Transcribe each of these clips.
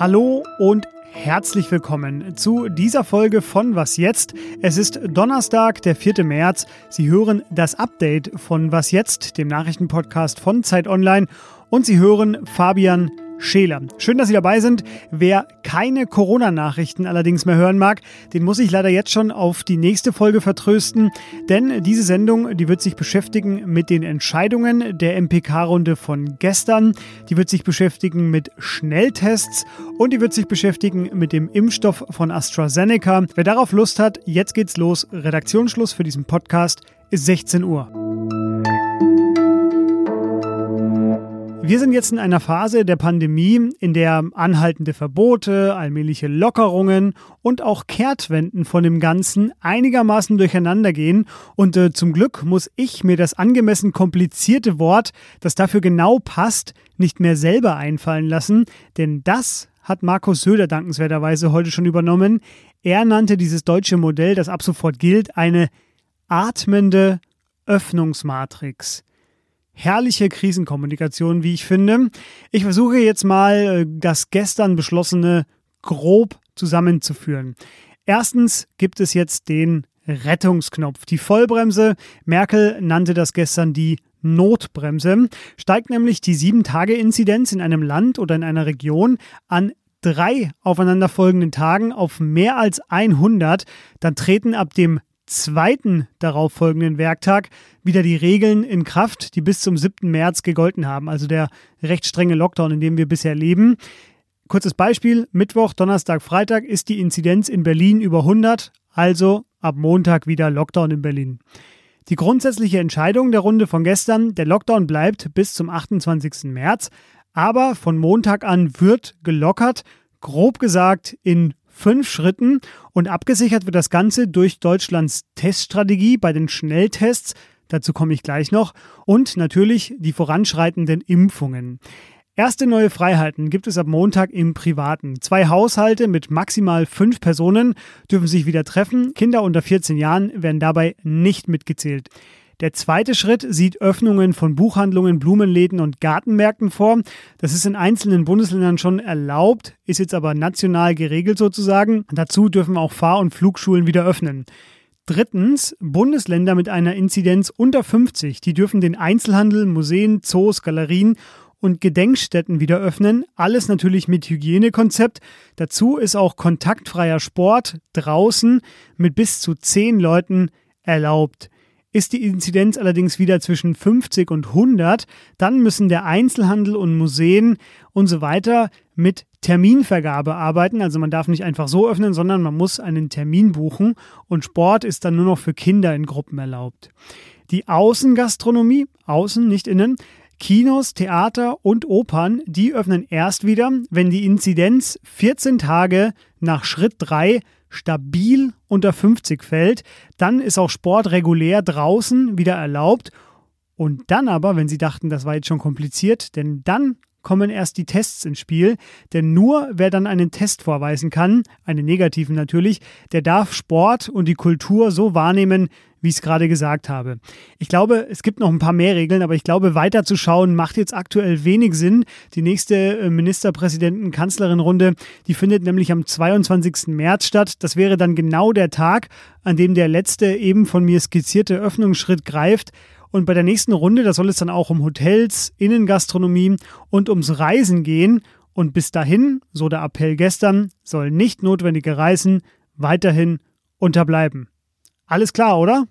Hallo und herzlich willkommen zu dieser Folge von Was jetzt? Es ist Donnerstag, der 4. März. Sie hören das Update von Was jetzt, dem Nachrichtenpodcast von Zeit Online und Sie hören Fabian Scheler. Schön, dass Sie dabei sind. Wer keine Corona-Nachrichten allerdings mehr hören mag, den muss ich leider jetzt schon auf die nächste Folge vertrösten, denn diese Sendung, die wird sich beschäftigen mit den Entscheidungen der MPK-Runde von gestern, die wird sich beschäftigen mit Schnelltests und die wird sich beschäftigen mit dem Impfstoff von AstraZeneca. Wer darauf Lust hat, jetzt geht's los. Redaktionsschluss für diesen Podcast ist 16 Uhr. Wir sind jetzt in einer Phase der Pandemie, in der anhaltende Verbote, allmähliche Lockerungen und auch Kehrtwenden von dem Ganzen einigermaßen durcheinander gehen. Und äh, zum Glück muss ich mir das angemessen komplizierte Wort, das dafür genau passt, nicht mehr selber einfallen lassen, denn das hat Markus Söder dankenswerterweise heute schon übernommen. Er nannte dieses deutsche Modell, das ab sofort gilt, eine atmende Öffnungsmatrix herrliche Krisenkommunikation, wie ich finde. Ich versuche jetzt mal, äh, das gestern beschlossene grob zusammenzuführen. Erstens gibt es jetzt den Rettungsknopf, die Vollbremse. Merkel nannte das gestern die Notbremse. Steigt nämlich die 7-Tage-Inzidenz in einem Land oder in einer Region an drei aufeinanderfolgenden Tagen auf mehr als 100, dann treten ab dem zweiten darauffolgenden Werktag wieder die Regeln in Kraft, die bis zum 7. März gegolten haben, also der recht strenge Lockdown, in dem wir bisher leben. Kurzes Beispiel, Mittwoch, Donnerstag, Freitag ist die Inzidenz in Berlin über 100, also ab Montag wieder Lockdown in Berlin. Die grundsätzliche Entscheidung der Runde von gestern, der Lockdown bleibt bis zum 28. März, aber von Montag an wird gelockert, grob gesagt in fünf Schritten und abgesichert wird das Ganze durch Deutschlands Teststrategie bei den Schnelltests, dazu komme ich gleich noch, und natürlich die voranschreitenden Impfungen. Erste neue Freiheiten gibt es ab Montag im Privaten. Zwei Haushalte mit maximal fünf Personen dürfen sich wieder treffen. Kinder unter 14 Jahren werden dabei nicht mitgezählt. Der zweite Schritt sieht Öffnungen von Buchhandlungen, Blumenläden und Gartenmärkten vor. Das ist in einzelnen Bundesländern schon erlaubt, ist jetzt aber national geregelt sozusagen. Dazu dürfen auch Fahr- und Flugschulen wieder öffnen. Drittens, Bundesländer mit einer Inzidenz unter 50, die dürfen den Einzelhandel, Museen, Zoos, Galerien und Gedenkstätten wieder öffnen. Alles natürlich mit Hygienekonzept. Dazu ist auch kontaktfreier Sport draußen mit bis zu zehn Leuten erlaubt. Ist die Inzidenz allerdings wieder zwischen 50 und 100, dann müssen der Einzelhandel und Museen und so weiter mit Terminvergabe arbeiten. Also man darf nicht einfach so öffnen, sondern man muss einen Termin buchen und Sport ist dann nur noch für Kinder in Gruppen erlaubt. Die Außengastronomie, außen, nicht innen, Kinos, Theater und Opern, die öffnen erst wieder, wenn die Inzidenz 14 Tage nach Schritt 3 stabil unter 50 fällt, dann ist auch Sport regulär draußen wieder erlaubt. Und dann aber, wenn Sie dachten, das war jetzt schon kompliziert, denn dann kommen erst die Tests ins Spiel, denn nur wer dann einen Test vorweisen kann, einen negativen natürlich, der darf Sport und die Kultur so wahrnehmen, wie ich es gerade gesagt habe. Ich glaube, es gibt noch ein paar mehr Regeln, aber ich glaube, weiterzuschauen macht jetzt aktuell wenig Sinn. Die nächste äh, Ministerpräsidenten-Kanzlerin-Runde, die findet nämlich am 22. März statt. Das wäre dann genau der Tag, an dem der letzte eben von mir skizzierte Öffnungsschritt greift. Und bei der nächsten Runde, da soll es dann auch um Hotels, Innengastronomie und ums Reisen gehen. Und bis dahin, so der Appell gestern, soll nicht notwendige Reisen weiterhin unterbleiben. Alles klar, oder?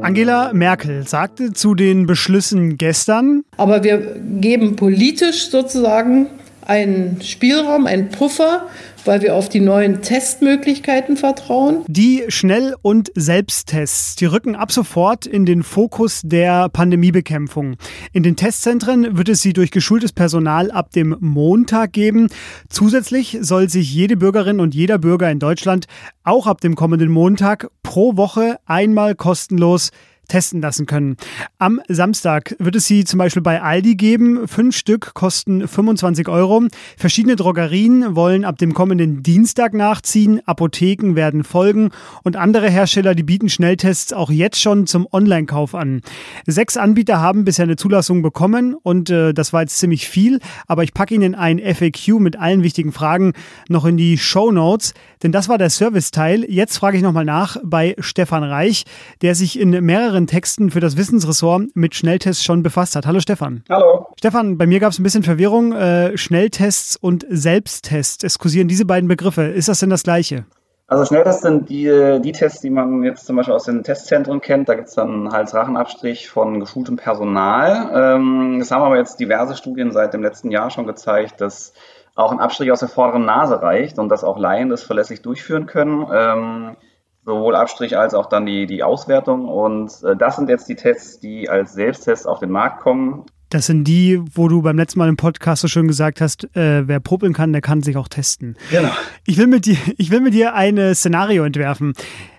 Angela Merkel sagte zu den Beschlüssen gestern. Aber wir geben politisch sozusagen einen Spielraum, einen Puffer, weil wir auf die neuen Testmöglichkeiten vertrauen. Die Schnell- und Selbsttests, die rücken ab sofort in den Fokus der Pandemiebekämpfung. In den Testzentren wird es sie durch geschultes Personal ab dem Montag geben. Zusätzlich soll sich jede Bürgerin und jeder Bürger in Deutschland auch ab dem kommenden Montag pro Woche einmal kostenlos testen lassen können. Am Samstag wird es sie zum Beispiel bei Aldi geben. Fünf Stück kosten 25 Euro. Verschiedene Drogerien wollen ab dem kommenden Dienstag nachziehen. Apotheken werden folgen und andere Hersteller, die bieten Schnelltests auch jetzt schon zum Online-Kauf an. Sechs Anbieter haben bisher eine Zulassung bekommen und äh, das war jetzt ziemlich viel, aber ich packe Ihnen ein FAQ mit allen wichtigen Fragen noch in die Show Notes, denn das war der Serviceteil. Jetzt frage ich nochmal nach bei Stefan Reich, der sich in mehreren Texten für das Wissensressort mit Schnelltests schon befasst hat. Hallo Stefan. Hallo. Stefan, bei mir gab es ein bisschen Verwirrung. Äh, Schnelltests und Selbsttests. Es kursieren diese beiden Begriffe. Ist das denn das gleiche? Also Schnelltests sind die, die Tests, die man jetzt zum Beispiel aus den Testzentren kennt. Da gibt es dann Hals-Rachenabstrich von geschultem Personal. Ähm, das haben aber jetzt diverse Studien seit dem letzten Jahr schon gezeigt, dass auch ein Abstrich aus der vorderen Nase reicht und dass auch Laien das verlässlich durchführen können. Ähm, sowohl Abstrich als auch dann die, die Auswertung. Und äh, das sind jetzt die Tests, die als Selbsttests auf den Markt kommen. Das sind die, wo du beim letzten Mal im Podcast so schön gesagt hast, äh, wer popeln kann, der kann sich auch testen. Genau. Ich will mit dir, ich will mit dir ein Szenario entwerfen.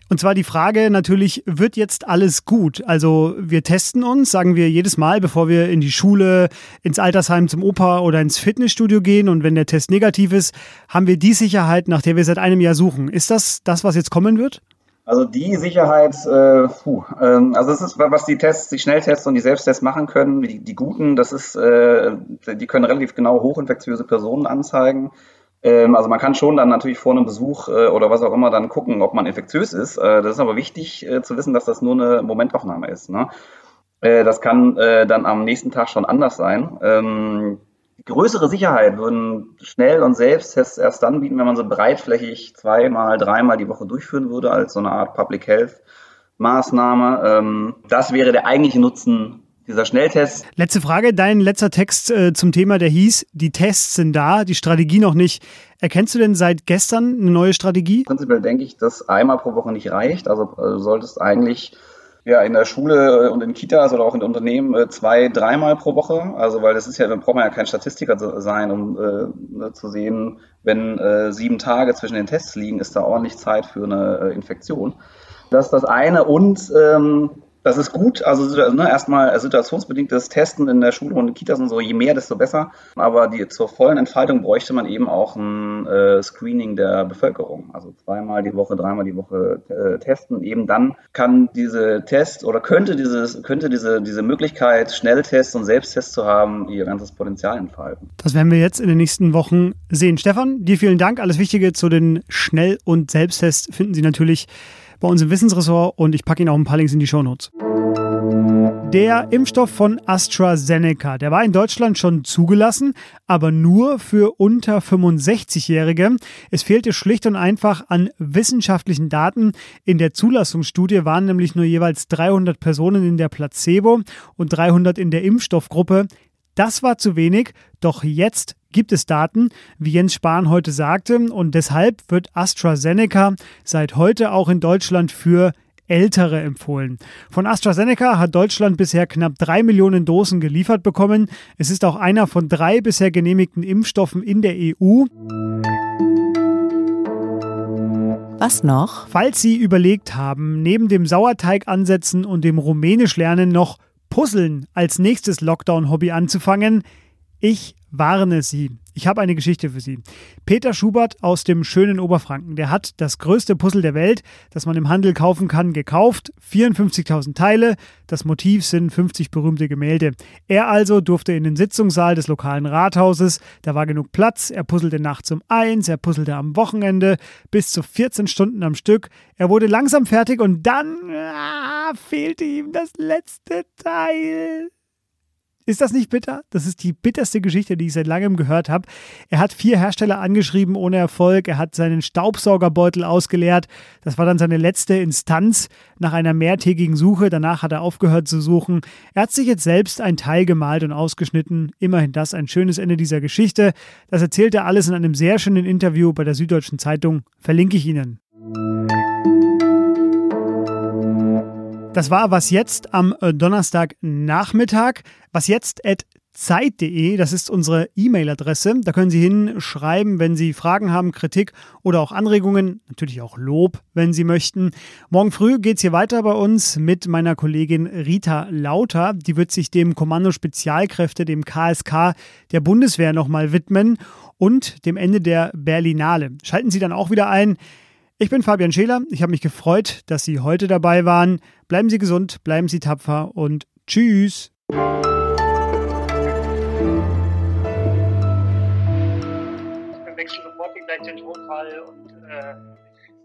Und zwar die Frage natürlich, wird jetzt alles gut? Also wir testen uns, sagen wir jedes Mal, bevor wir in die Schule, ins Altersheim zum Opa oder ins Fitnessstudio gehen und wenn der Test negativ ist, haben wir die Sicherheit, nach der wir seit einem Jahr suchen. Ist das das, was jetzt kommen wird? Also die Sicherheit, äh, puh, ähm, also es ist, was die Tests, die Schnelltests und die Selbsttests machen können, die, die guten, das ist, äh, die können relativ genau hochinfektiöse Personen anzeigen. Ähm, also man kann schon dann natürlich vor einem Besuch äh, oder was auch immer dann gucken, ob man infektiös ist. Äh, das ist aber wichtig äh, zu wissen, dass das nur eine Momentaufnahme ist. Ne? Äh, das kann äh, dann am nächsten Tag schon anders sein. Ähm, größere Sicherheit würden Schnell- und Selbsttests erst dann bieten, wenn man so breitflächig zweimal, dreimal die Woche durchführen würde, als so eine Art Public Health Maßnahme. Ähm, das wäre der eigentliche Nutzen dieser Schnelltests. Letzte Frage, dein letzter Text äh, zum Thema, der hieß, die Tests sind da, die Strategie noch nicht. Erkennst du denn seit gestern eine neue Strategie? Prinzipiell denke ich, dass einmal pro Woche nicht reicht. Also äh, du solltest eigentlich ja, in der Schule und in Kitas oder auch in Unternehmen äh, zwei, dreimal pro Woche. Also, weil das ist ja, da braucht man ja kein Statistiker sein, um äh, ne, zu sehen, wenn äh, sieben Tage zwischen den Tests liegen, ist da ordentlich Zeit für eine äh, Infektion. Das ist das eine. Und ähm, das ist gut. Also ne, erstmal situationsbedingtes Testen in der Schule und in Kitas und so, je mehr, desto besser. Aber die, zur vollen Entfaltung bräuchte man eben auch ein äh, Screening der Bevölkerung. Also zweimal die Woche, dreimal die Woche äh, testen. Eben dann kann diese Test oder könnte, dieses, könnte diese, diese Möglichkeit, Schnelltests und Selbsttests zu haben, ihr ganzes Potenzial entfalten. Das werden wir jetzt in den nächsten Wochen sehen. Stefan, dir vielen Dank. Alles Wichtige zu den Schnell- und Selbsttests finden Sie natürlich bei uns im Wissensressort und ich packe Ihnen auch ein paar Links in die Shownotes. Der Impfstoff von AstraZeneca, der war in Deutschland schon zugelassen, aber nur für unter 65-Jährige. Es fehlte schlicht und einfach an wissenschaftlichen Daten. In der Zulassungsstudie waren nämlich nur jeweils 300 Personen in der Placebo und 300 in der Impfstoffgruppe. Das war zu wenig, doch jetzt gibt es Daten, wie Jens Spahn heute sagte, und deshalb wird AstraZeneca seit heute auch in Deutschland für Ältere empfohlen. Von AstraZeneca hat Deutschland bisher knapp drei Millionen Dosen geliefert bekommen. Es ist auch einer von drei bisher genehmigten Impfstoffen in der EU. Was noch? Falls Sie überlegt haben, neben dem Sauerteig ansetzen und dem Rumänisch lernen noch Puzzeln als nächstes Lockdown-Hobby anzufangen, ich warne Sie. Ich habe eine Geschichte für Sie. Peter Schubert aus dem schönen Oberfranken, der hat das größte Puzzle der Welt, das man im Handel kaufen kann, gekauft. 54.000 Teile. Das Motiv sind 50 berühmte Gemälde. Er also durfte in den Sitzungssaal des lokalen Rathauses. Da war genug Platz. Er puzzelte nachts um eins, er puzzelte am Wochenende bis zu 14 Stunden am Stück. Er wurde langsam fertig und dann ah, fehlte ihm das letzte Teil. Ist das nicht bitter? Das ist die bitterste Geschichte, die ich seit langem gehört habe. Er hat vier Hersteller angeschrieben ohne Erfolg. Er hat seinen Staubsaugerbeutel ausgeleert. Das war dann seine letzte Instanz nach einer mehrtägigen Suche. Danach hat er aufgehört zu suchen. Er hat sich jetzt selbst ein Teil gemalt und ausgeschnitten. Immerhin das ein schönes Ende dieser Geschichte. Das erzählt er alles in einem sehr schönen Interview bei der Süddeutschen Zeitung. Verlinke ich Ihnen. Das war was jetzt am äh, Donnerstagnachmittag. Was jetzt at zeit.de. Das ist unsere E-Mail-Adresse. Da können Sie hinschreiben, wenn Sie Fragen haben, Kritik oder auch Anregungen, natürlich auch Lob, wenn Sie möchten. Morgen früh geht es hier weiter bei uns mit meiner Kollegin Rita Lauter. Die wird sich dem Kommando Spezialkräfte, dem KSK der Bundeswehr nochmal widmen und dem Ende der Berlinale. Schalten Sie dann auch wieder ein. Ich bin Fabian Scheler. Ich habe mich gefreut, dass Sie heute dabei waren. Bleiben Sie gesund, bleiben Sie tapfer und tschüss. gleich den Tonfall und äh,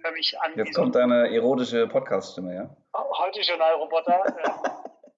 höre mich an. Jetzt kommt deine erotische Podcast-Stimme, ja? Heute Journalroboter.